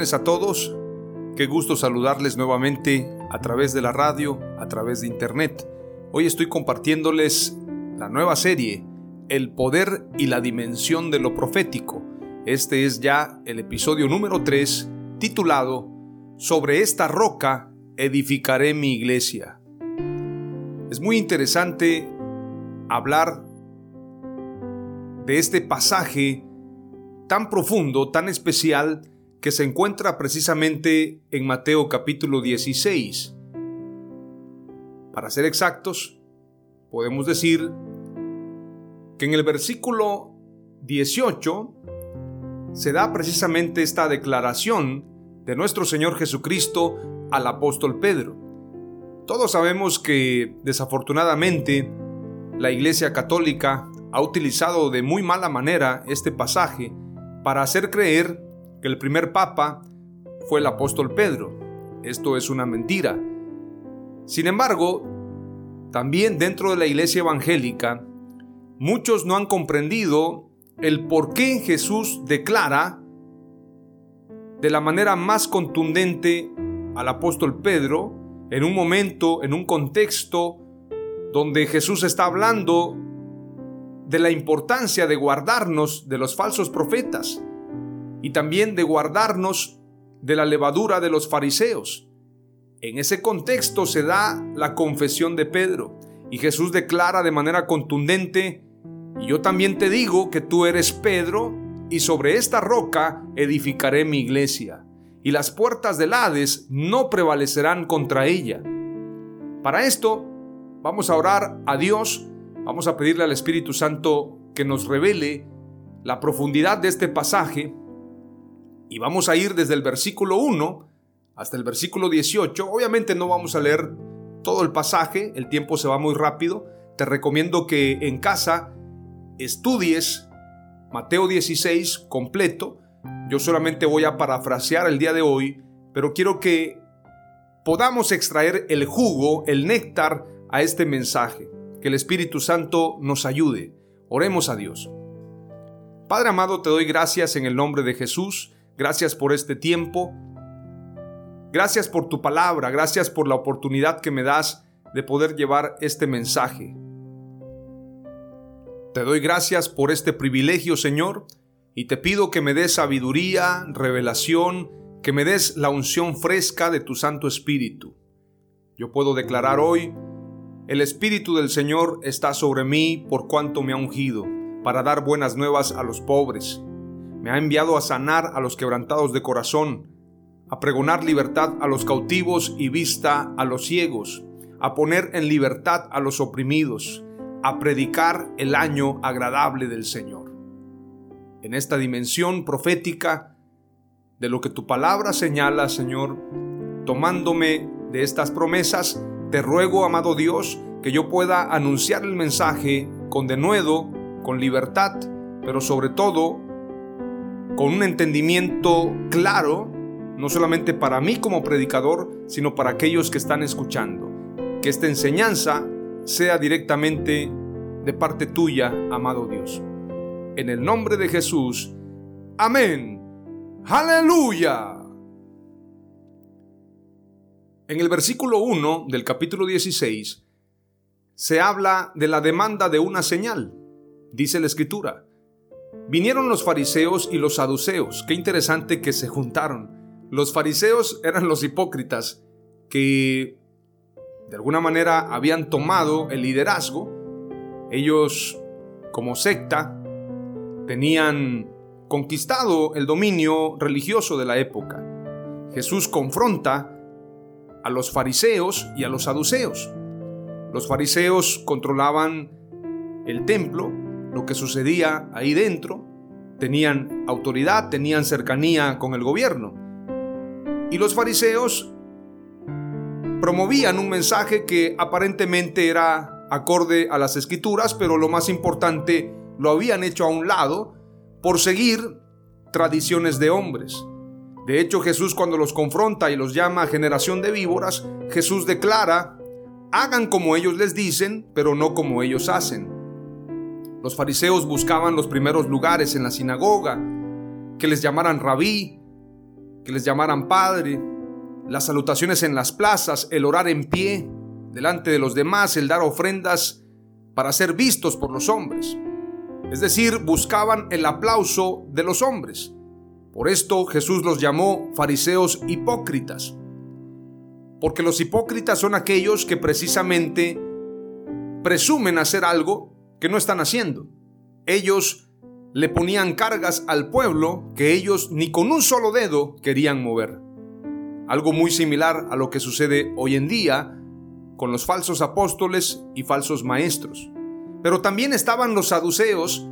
A todos. Qué gusto saludarles nuevamente a través de la radio, a través de internet. Hoy estoy compartiéndoles la nueva serie, El poder y la dimensión de lo profético. Este es ya el episodio número 3, titulado Sobre esta roca edificaré mi iglesia. Es muy interesante hablar de este pasaje tan profundo, tan especial, que se encuentra precisamente en Mateo capítulo 16. Para ser exactos, podemos decir que en el versículo 18 se da precisamente esta declaración de nuestro Señor Jesucristo al apóstol Pedro. Todos sabemos que desafortunadamente la Iglesia Católica ha utilizado de muy mala manera este pasaje para hacer creer que el primer papa fue el apóstol Pedro. Esto es una mentira. Sin embargo, también dentro de la iglesia evangélica, muchos no han comprendido el por qué Jesús declara de la manera más contundente al apóstol Pedro en un momento, en un contexto donde Jesús está hablando de la importancia de guardarnos de los falsos profetas y también de guardarnos de la levadura de los fariseos. En ese contexto se da la confesión de Pedro y Jesús declara de manera contundente, yo también te digo que tú eres Pedro, y sobre esta roca edificaré mi iglesia, y las puertas del Hades no prevalecerán contra ella. Para esto, vamos a orar a Dios, vamos a pedirle al Espíritu Santo que nos revele la profundidad de este pasaje y vamos a ir desde el versículo 1 hasta el versículo 18. Obviamente no vamos a leer todo el pasaje, el tiempo se va muy rápido. Te recomiendo que en casa estudies Mateo 16 completo. Yo solamente voy a parafrasear el día de hoy, pero quiero que podamos extraer el jugo, el néctar a este mensaje. Que el Espíritu Santo nos ayude. Oremos a Dios. Padre amado, te doy gracias en el nombre de Jesús Gracias por este tiempo. Gracias por tu palabra. Gracias por la oportunidad que me das de poder llevar este mensaje. Te doy gracias por este privilegio, Señor, y te pido que me des sabiduría, revelación, que me des la unción fresca de tu Santo Espíritu. Yo puedo declarar hoy, el Espíritu del Señor está sobre mí por cuanto me ha ungido, para dar buenas nuevas a los pobres me ha enviado a sanar a los quebrantados de corazón, a pregonar libertad a los cautivos y vista a los ciegos, a poner en libertad a los oprimidos, a predicar el año agradable del Señor. En esta dimensión profética de lo que tu palabra señala, Señor, tomándome de estas promesas, te ruego, amado Dios, que yo pueda anunciar el mensaje con denuedo, con libertad, pero sobre todo con un entendimiento claro, no solamente para mí como predicador, sino para aquellos que están escuchando. Que esta enseñanza sea directamente de parte tuya, amado Dios. En el nombre de Jesús. Amén. Aleluya. En el versículo 1 del capítulo 16 se habla de la demanda de una señal. Dice la escritura, vinieron los fariseos y los saduceos. Qué interesante que se juntaron. Los fariseos eran los hipócritas que de alguna manera habían tomado el liderazgo. Ellos, como secta, tenían conquistado el dominio religioso de la época. Jesús confronta a los fariseos y a los saduceos. Los fariseos controlaban el templo, lo que sucedía ahí dentro, tenían autoridad, tenían cercanía con el gobierno. Y los fariseos promovían un mensaje que aparentemente era acorde a las escrituras, pero lo más importante, lo habían hecho a un lado por seguir tradiciones de hombres. De hecho, Jesús cuando los confronta y los llama generación de víboras, Jesús declara, hagan como ellos les dicen, pero no como ellos hacen. Los fariseos buscaban los primeros lugares en la sinagoga, que les llamaran rabí, que les llamaran padre, las salutaciones en las plazas, el orar en pie delante de los demás, el dar ofrendas para ser vistos por los hombres. Es decir, buscaban el aplauso de los hombres. Por esto Jesús los llamó fariseos hipócritas. Porque los hipócritas son aquellos que precisamente presumen hacer algo que no están haciendo. Ellos le ponían cargas al pueblo que ellos ni con un solo dedo querían mover. Algo muy similar a lo que sucede hoy en día con los falsos apóstoles y falsos maestros. Pero también estaban los saduceos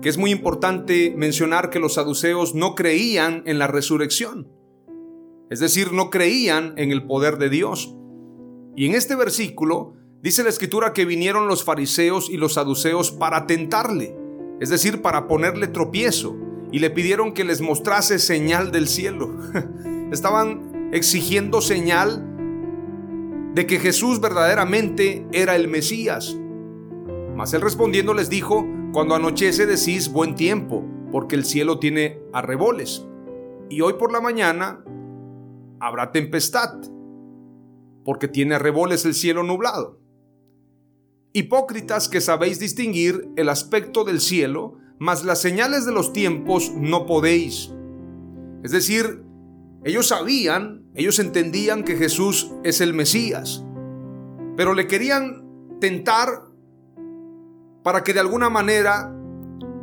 que es muy importante mencionar que los saduceos no creían en la resurrección, es decir, no creían en el poder de Dios. Y en este versículo dice la escritura que vinieron los fariseos y los saduceos para tentarle, es decir, para ponerle tropiezo, y le pidieron que les mostrase señal del cielo. Estaban exigiendo señal de que Jesús verdaderamente era el Mesías. Mas él respondiendo les dijo, cuando anochece decís buen tiempo, porque el cielo tiene arreboles. Y hoy por la mañana habrá tempestad, porque tiene arreboles el cielo nublado. Hipócritas que sabéis distinguir el aspecto del cielo, mas las señales de los tiempos no podéis. Es decir, ellos sabían, ellos entendían que Jesús es el Mesías, pero le querían tentar para que de alguna manera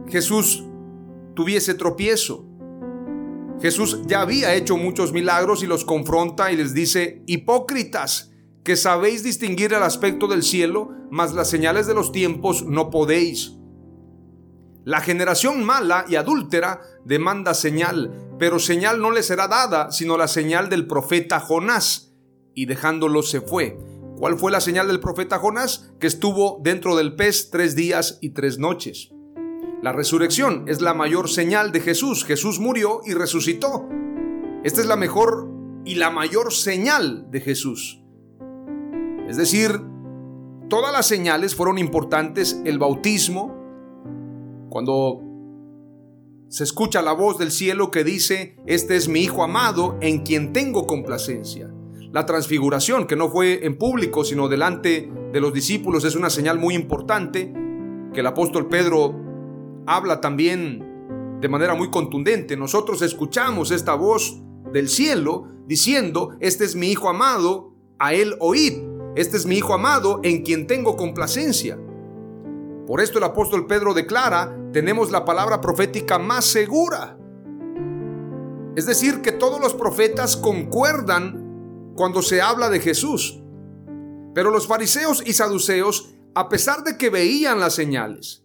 Jesús tuviese tropiezo. Jesús ya había hecho muchos milagros y los confronta y les dice, hipócritas, que sabéis distinguir el aspecto del cielo, mas las señales de los tiempos no podéis. La generación mala y adúltera demanda señal, pero señal no le será dada, sino la señal del profeta Jonás. Y dejándolo se fue. ¿Cuál fue la señal del profeta Jonás? Que estuvo dentro del pez tres días y tres noches. La resurrección es la mayor señal de Jesús. Jesús murió y resucitó. Esta es la mejor y la mayor señal de Jesús. Es decir, todas las señales fueron importantes. El bautismo, cuando se escucha la voz del cielo que dice, este es mi Hijo amado en quien tengo complacencia. La transfiguración, que no fue en público, sino delante de los discípulos, es una señal muy importante que el apóstol Pedro habla también de manera muy contundente. Nosotros escuchamos esta voz del cielo diciendo, este es mi Hijo amado, a él oíd, este es mi Hijo amado en quien tengo complacencia. Por esto el apóstol Pedro declara, tenemos la palabra profética más segura. Es decir, que todos los profetas concuerdan cuando se habla de Jesús. Pero los fariseos y saduceos, a pesar de que veían las señales,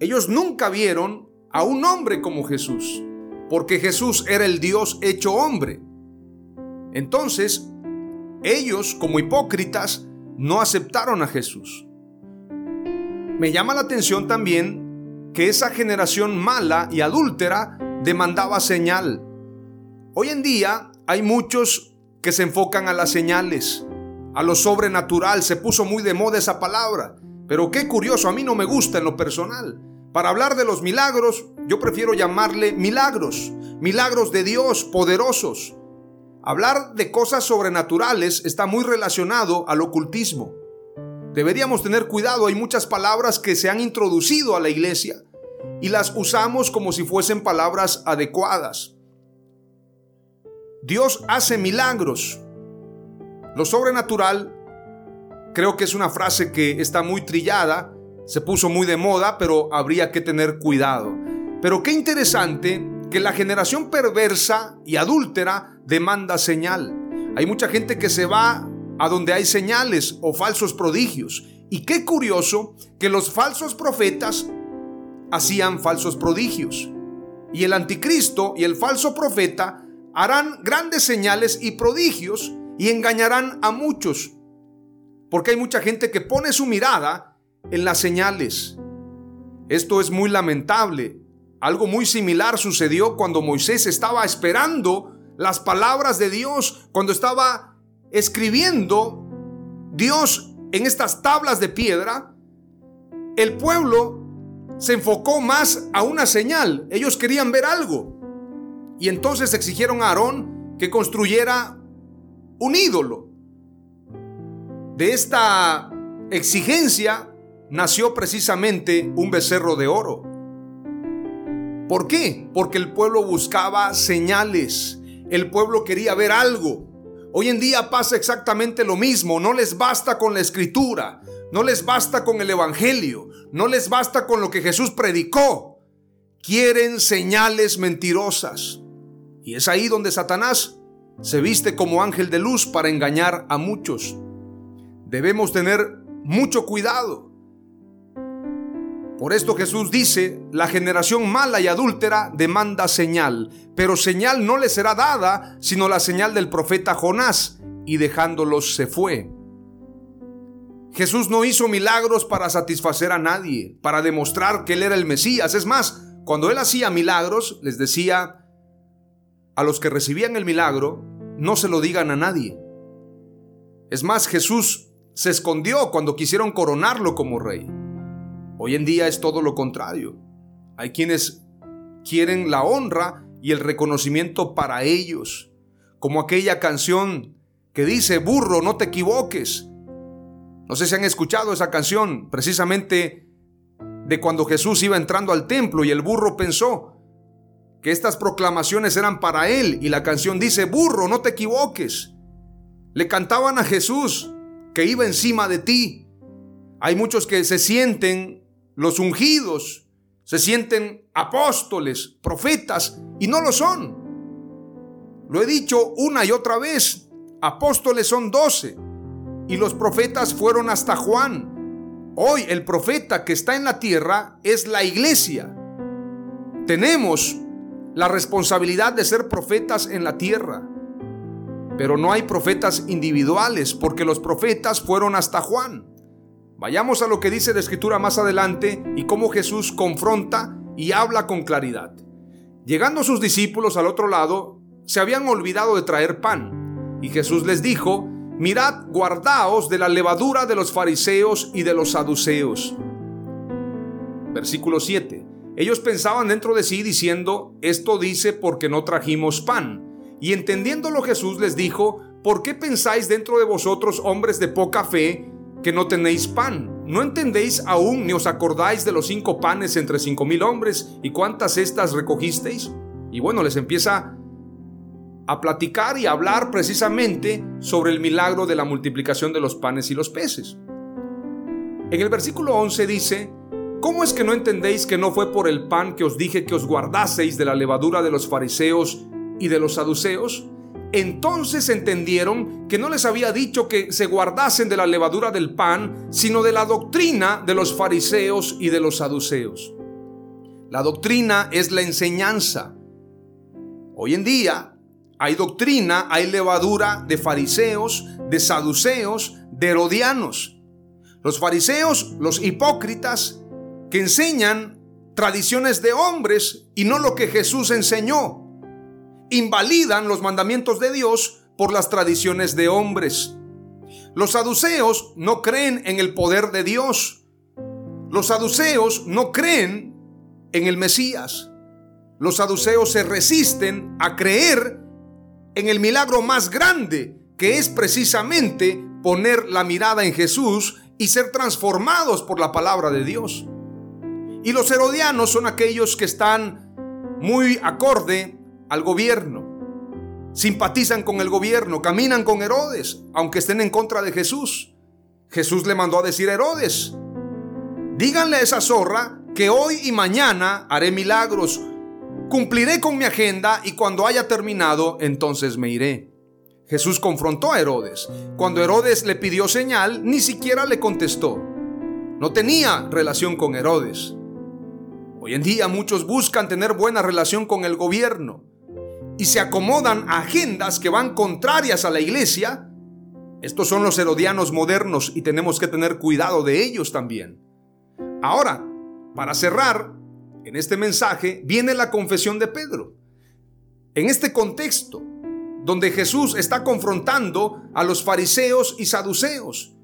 ellos nunca vieron a un hombre como Jesús, porque Jesús era el Dios hecho hombre. Entonces, ellos como hipócritas no aceptaron a Jesús. Me llama la atención también que esa generación mala y adúltera demandaba señal. Hoy en día hay muchos que se enfocan a las señales, a lo sobrenatural. Se puso muy de moda esa palabra. Pero qué curioso, a mí no me gusta en lo personal. Para hablar de los milagros, yo prefiero llamarle milagros, milagros de Dios poderosos. Hablar de cosas sobrenaturales está muy relacionado al ocultismo. Deberíamos tener cuidado, hay muchas palabras que se han introducido a la iglesia y las usamos como si fuesen palabras adecuadas. Dios hace milagros. Lo sobrenatural creo que es una frase que está muy trillada, se puso muy de moda, pero habría que tener cuidado. Pero qué interesante que la generación perversa y adúltera demanda señal. Hay mucha gente que se va a donde hay señales o falsos prodigios. Y qué curioso que los falsos profetas hacían falsos prodigios. Y el anticristo y el falso profeta harán grandes señales y prodigios y engañarán a muchos. Porque hay mucha gente que pone su mirada en las señales. Esto es muy lamentable. Algo muy similar sucedió cuando Moisés estaba esperando las palabras de Dios, cuando estaba escribiendo Dios en estas tablas de piedra. El pueblo se enfocó más a una señal. Ellos querían ver algo. Y entonces exigieron a Aarón que construyera un ídolo. De esta exigencia nació precisamente un becerro de oro. ¿Por qué? Porque el pueblo buscaba señales. El pueblo quería ver algo. Hoy en día pasa exactamente lo mismo. No les basta con la escritura. No les basta con el Evangelio. No les basta con lo que Jesús predicó. Quieren señales mentirosas. Y es ahí donde Satanás se viste como ángel de luz para engañar a muchos. Debemos tener mucho cuidado. Por esto Jesús dice, la generación mala y adúltera demanda señal, pero señal no le será dada, sino la señal del profeta Jonás, y dejándolos se fue. Jesús no hizo milagros para satisfacer a nadie, para demostrar que Él era el Mesías. Es más, cuando Él hacía milagros, les decía a los que recibían el milagro, no se lo digan a nadie. Es más, Jesús se escondió cuando quisieron coronarlo como rey. Hoy en día es todo lo contrario. Hay quienes quieren la honra y el reconocimiento para ellos, como aquella canción que dice, burro, no te equivoques. No sé si han escuchado esa canción, precisamente de cuando Jesús iba entrando al templo y el burro pensó que estas proclamaciones eran para él y la canción dice, burro, no te equivoques. Le cantaban a Jesús que iba encima de ti. Hay muchos que se sienten los ungidos se sienten apóstoles, profetas, y no lo son. Lo he dicho una y otra vez, apóstoles son doce, y los profetas fueron hasta Juan. Hoy el profeta que está en la tierra es la iglesia. Tenemos la responsabilidad de ser profetas en la tierra. Pero no hay profetas individuales porque los profetas fueron hasta Juan. Vayamos a lo que dice la escritura más adelante y cómo Jesús confronta y habla con claridad. Llegando sus discípulos al otro lado, se habían olvidado de traer pan. Y Jesús les dijo, mirad, guardaos de la levadura de los fariseos y de los saduceos. Versículo 7. Ellos pensaban dentro de sí diciendo, esto dice porque no trajimos pan. Y entendiéndolo Jesús les dijo, ¿por qué pensáis dentro de vosotros hombres de poca fe que no tenéis pan. ¿No entendéis aún ni os acordáis de los cinco panes entre cinco mil hombres y cuántas estas recogisteis? Y bueno, les empieza a platicar y a hablar precisamente sobre el milagro de la multiplicación de los panes y los peces. En el versículo 11 dice, ¿cómo es que no entendéis que no fue por el pan que os dije que os guardaseis de la levadura de los fariseos y de los saduceos? Entonces entendieron que no les había dicho que se guardasen de la levadura del pan, sino de la doctrina de los fariseos y de los saduceos. La doctrina es la enseñanza. Hoy en día hay doctrina, hay levadura de fariseos, de saduceos, de herodianos. Los fariseos, los hipócritas, que enseñan tradiciones de hombres y no lo que Jesús enseñó invalidan los mandamientos de Dios por las tradiciones de hombres. Los saduceos no creen en el poder de Dios. Los saduceos no creen en el Mesías. Los saduceos se resisten a creer en el milagro más grande, que es precisamente poner la mirada en Jesús y ser transformados por la palabra de Dios. Y los herodianos son aquellos que están muy acorde al gobierno. Simpatizan con el gobierno, caminan con Herodes, aunque estén en contra de Jesús. Jesús le mandó a decir a Herodes, díganle a esa zorra que hoy y mañana haré milagros, cumpliré con mi agenda y cuando haya terminado, entonces me iré. Jesús confrontó a Herodes. Cuando Herodes le pidió señal, ni siquiera le contestó. No tenía relación con Herodes. Hoy en día muchos buscan tener buena relación con el gobierno y se acomodan a agendas que van contrarias a la iglesia. Estos son los herodianos modernos y tenemos que tener cuidado de ellos también. Ahora, para cerrar, en este mensaje viene la confesión de Pedro. En este contexto, donde Jesús está confrontando a los fariseos y saduceos,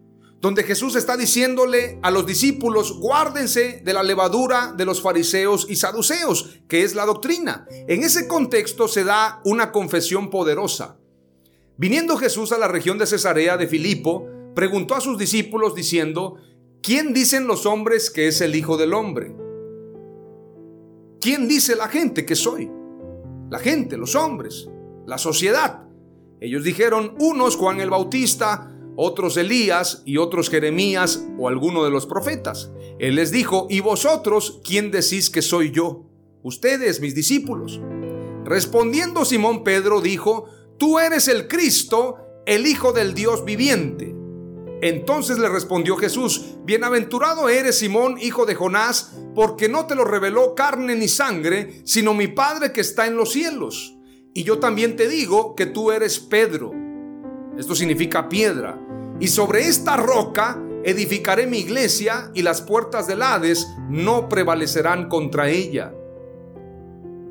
donde Jesús está diciéndole a los discípulos, guárdense de la levadura de los fariseos y saduceos, que es la doctrina. En ese contexto se da una confesión poderosa. Viniendo Jesús a la región de Cesarea de Filipo, preguntó a sus discípulos diciendo, ¿quién dicen los hombres que es el Hijo del Hombre? ¿Quién dice la gente que soy? La gente, los hombres la sociedad. Ellos dijeron, unos Juan el Bautista, otros Elías y otros Jeremías o alguno de los profetas. Él les dijo, ¿y vosotros quién decís que soy yo? Ustedes, mis discípulos. Respondiendo Simón Pedro dijo, tú eres el Cristo, el Hijo del Dios viviente. Entonces le respondió Jesús, Bienaventurado eres Simón, hijo de Jonás, porque no te lo reveló carne ni sangre, sino mi Padre que está en los cielos. Y yo también te digo que tú eres Pedro. Esto significa piedra. Y sobre esta roca edificaré mi iglesia y las puertas del Hades no prevalecerán contra ella.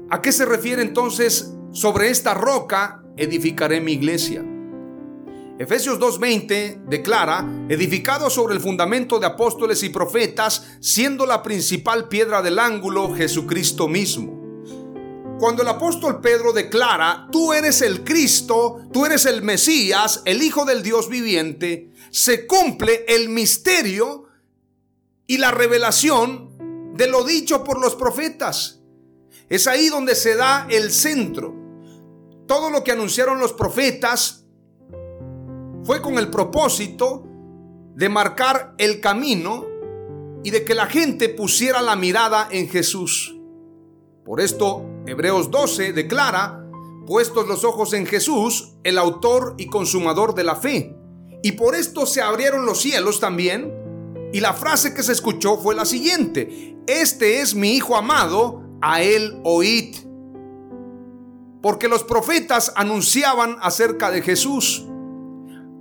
¿A qué se refiere entonces sobre esta roca edificaré mi iglesia? Efesios 2.20 declara, edificado sobre el fundamento de apóstoles y profetas, siendo la principal piedra del ángulo Jesucristo mismo. Cuando el apóstol Pedro declara, tú eres el Cristo, tú eres el Mesías, el Hijo del Dios viviente, se cumple el misterio y la revelación de lo dicho por los profetas. Es ahí donde se da el centro. Todo lo que anunciaron los profetas fue con el propósito de marcar el camino y de que la gente pusiera la mirada en Jesús. Por esto Hebreos 12 declara, puestos los ojos en Jesús, el autor y consumador de la fe. Y por esto se abrieron los cielos también. Y la frase que se escuchó fue la siguiente, este es mi Hijo amado, a él oíd. Porque los profetas anunciaban acerca de Jesús,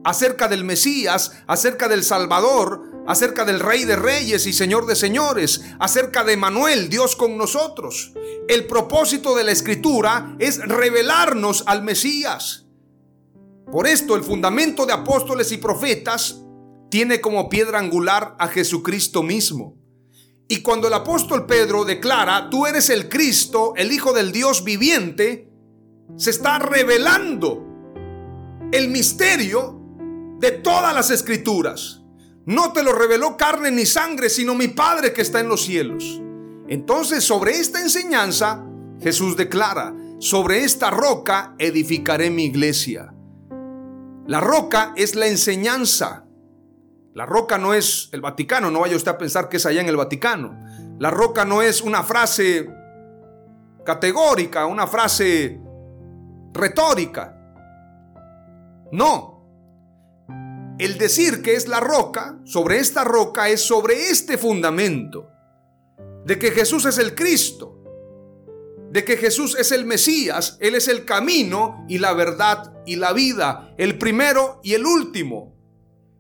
acerca del Mesías, acerca del Salvador, acerca del Rey de Reyes y Señor de Señores, acerca de Manuel, Dios con nosotros. El propósito de la escritura es revelarnos al Mesías. Por esto el fundamento de apóstoles y profetas tiene como piedra angular a Jesucristo mismo. Y cuando el apóstol Pedro declara, tú eres el Cristo, el Hijo del Dios viviente, se está revelando el misterio de todas las escrituras. No te lo reveló carne ni sangre, sino mi Padre que está en los cielos. Entonces, sobre esta enseñanza, Jesús declara, sobre esta roca edificaré mi iglesia. La roca es la enseñanza. La roca no es el Vaticano, no vaya usted a pensar que es allá en el Vaticano. La roca no es una frase categórica, una frase retórica. No, el decir que es la roca, sobre esta roca, es sobre este fundamento, de que Jesús es el Cristo, de que Jesús es el Mesías, Él es el camino y la verdad y la vida, el primero y el último,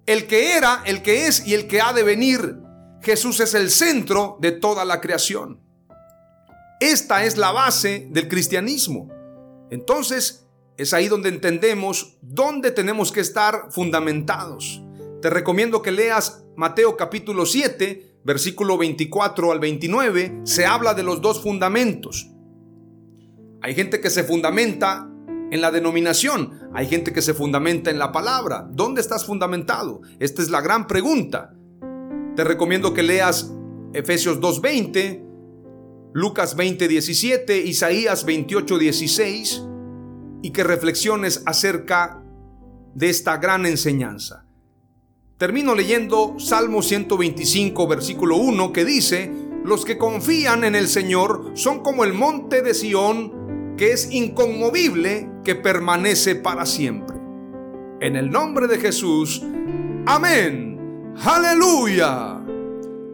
el que era, el que es y el que ha de venir. Jesús es el centro de toda la creación. Esta es la base del cristianismo. Entonces, es ahí donde entendemos dónde tenemos que estar fundamentados. Te recomiendo que leas Mateo capítulo 7, versículo 24 al 29. Se habla de los dos fundamentos. Hay gente que se fundamenta en la denominación. Hay gente que se fundamenta en la palabra. ¿Dónde estás fundamentado? Esta es la gran pregunta. Te recomiendo que leas Efesios 2.20, Lucas 20.17, Isaías 28.16 y que reflexiones acerca de esta gran enseñanza. Termino leyendo Salmo 125, versículo 1, que dice, los que confían en el Señor son como el monte de Sión, que es inconmovible, que permanece para siempre. En el nombre de Jesús, amén. Aleluya.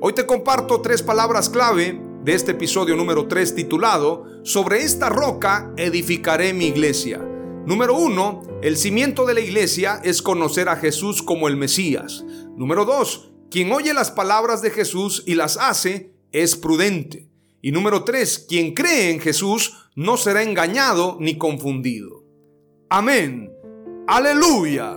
Hoy te comparto tres palabras clave de este episodio número 3 titulado Sobre esta roca edificaré mi iglesia. Número uno, el cimiento de la iglesia es conocer a Jesús como el Mesías. Número dos, quien oye las palabras de Jesús y las hace es prudente. Y número tres, quien cree en Jesús no será engañado ni confundido. Amén. Aleluya.